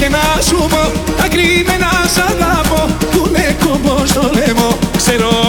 και να σου πω τα κρυμμένα σ' αγαπώ που είναι κόμπο στο λαιμό. Ξέρω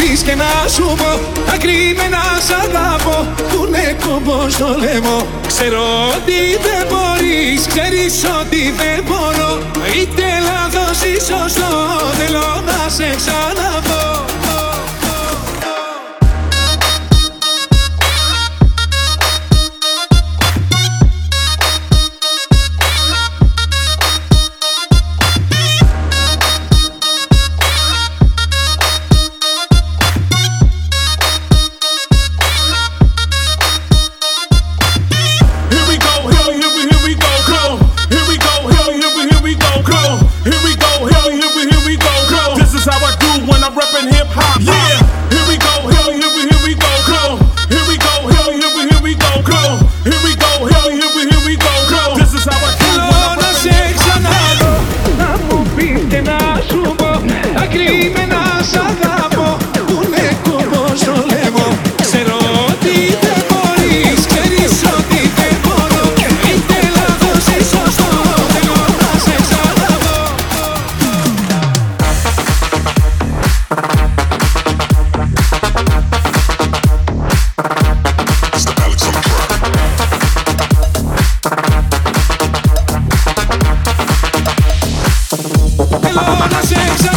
πεις και να σου πω Ακριμένα σαν τα πω Που είναι κόμπος στο λαιμό. Ξέρω ότι δεν μπορείς Ξέρεις ότι δεν μπορώ. Είτε λάθος ή σωστό Θέλω να σε ξαναδώ hip hop. Yeah. Toma na gente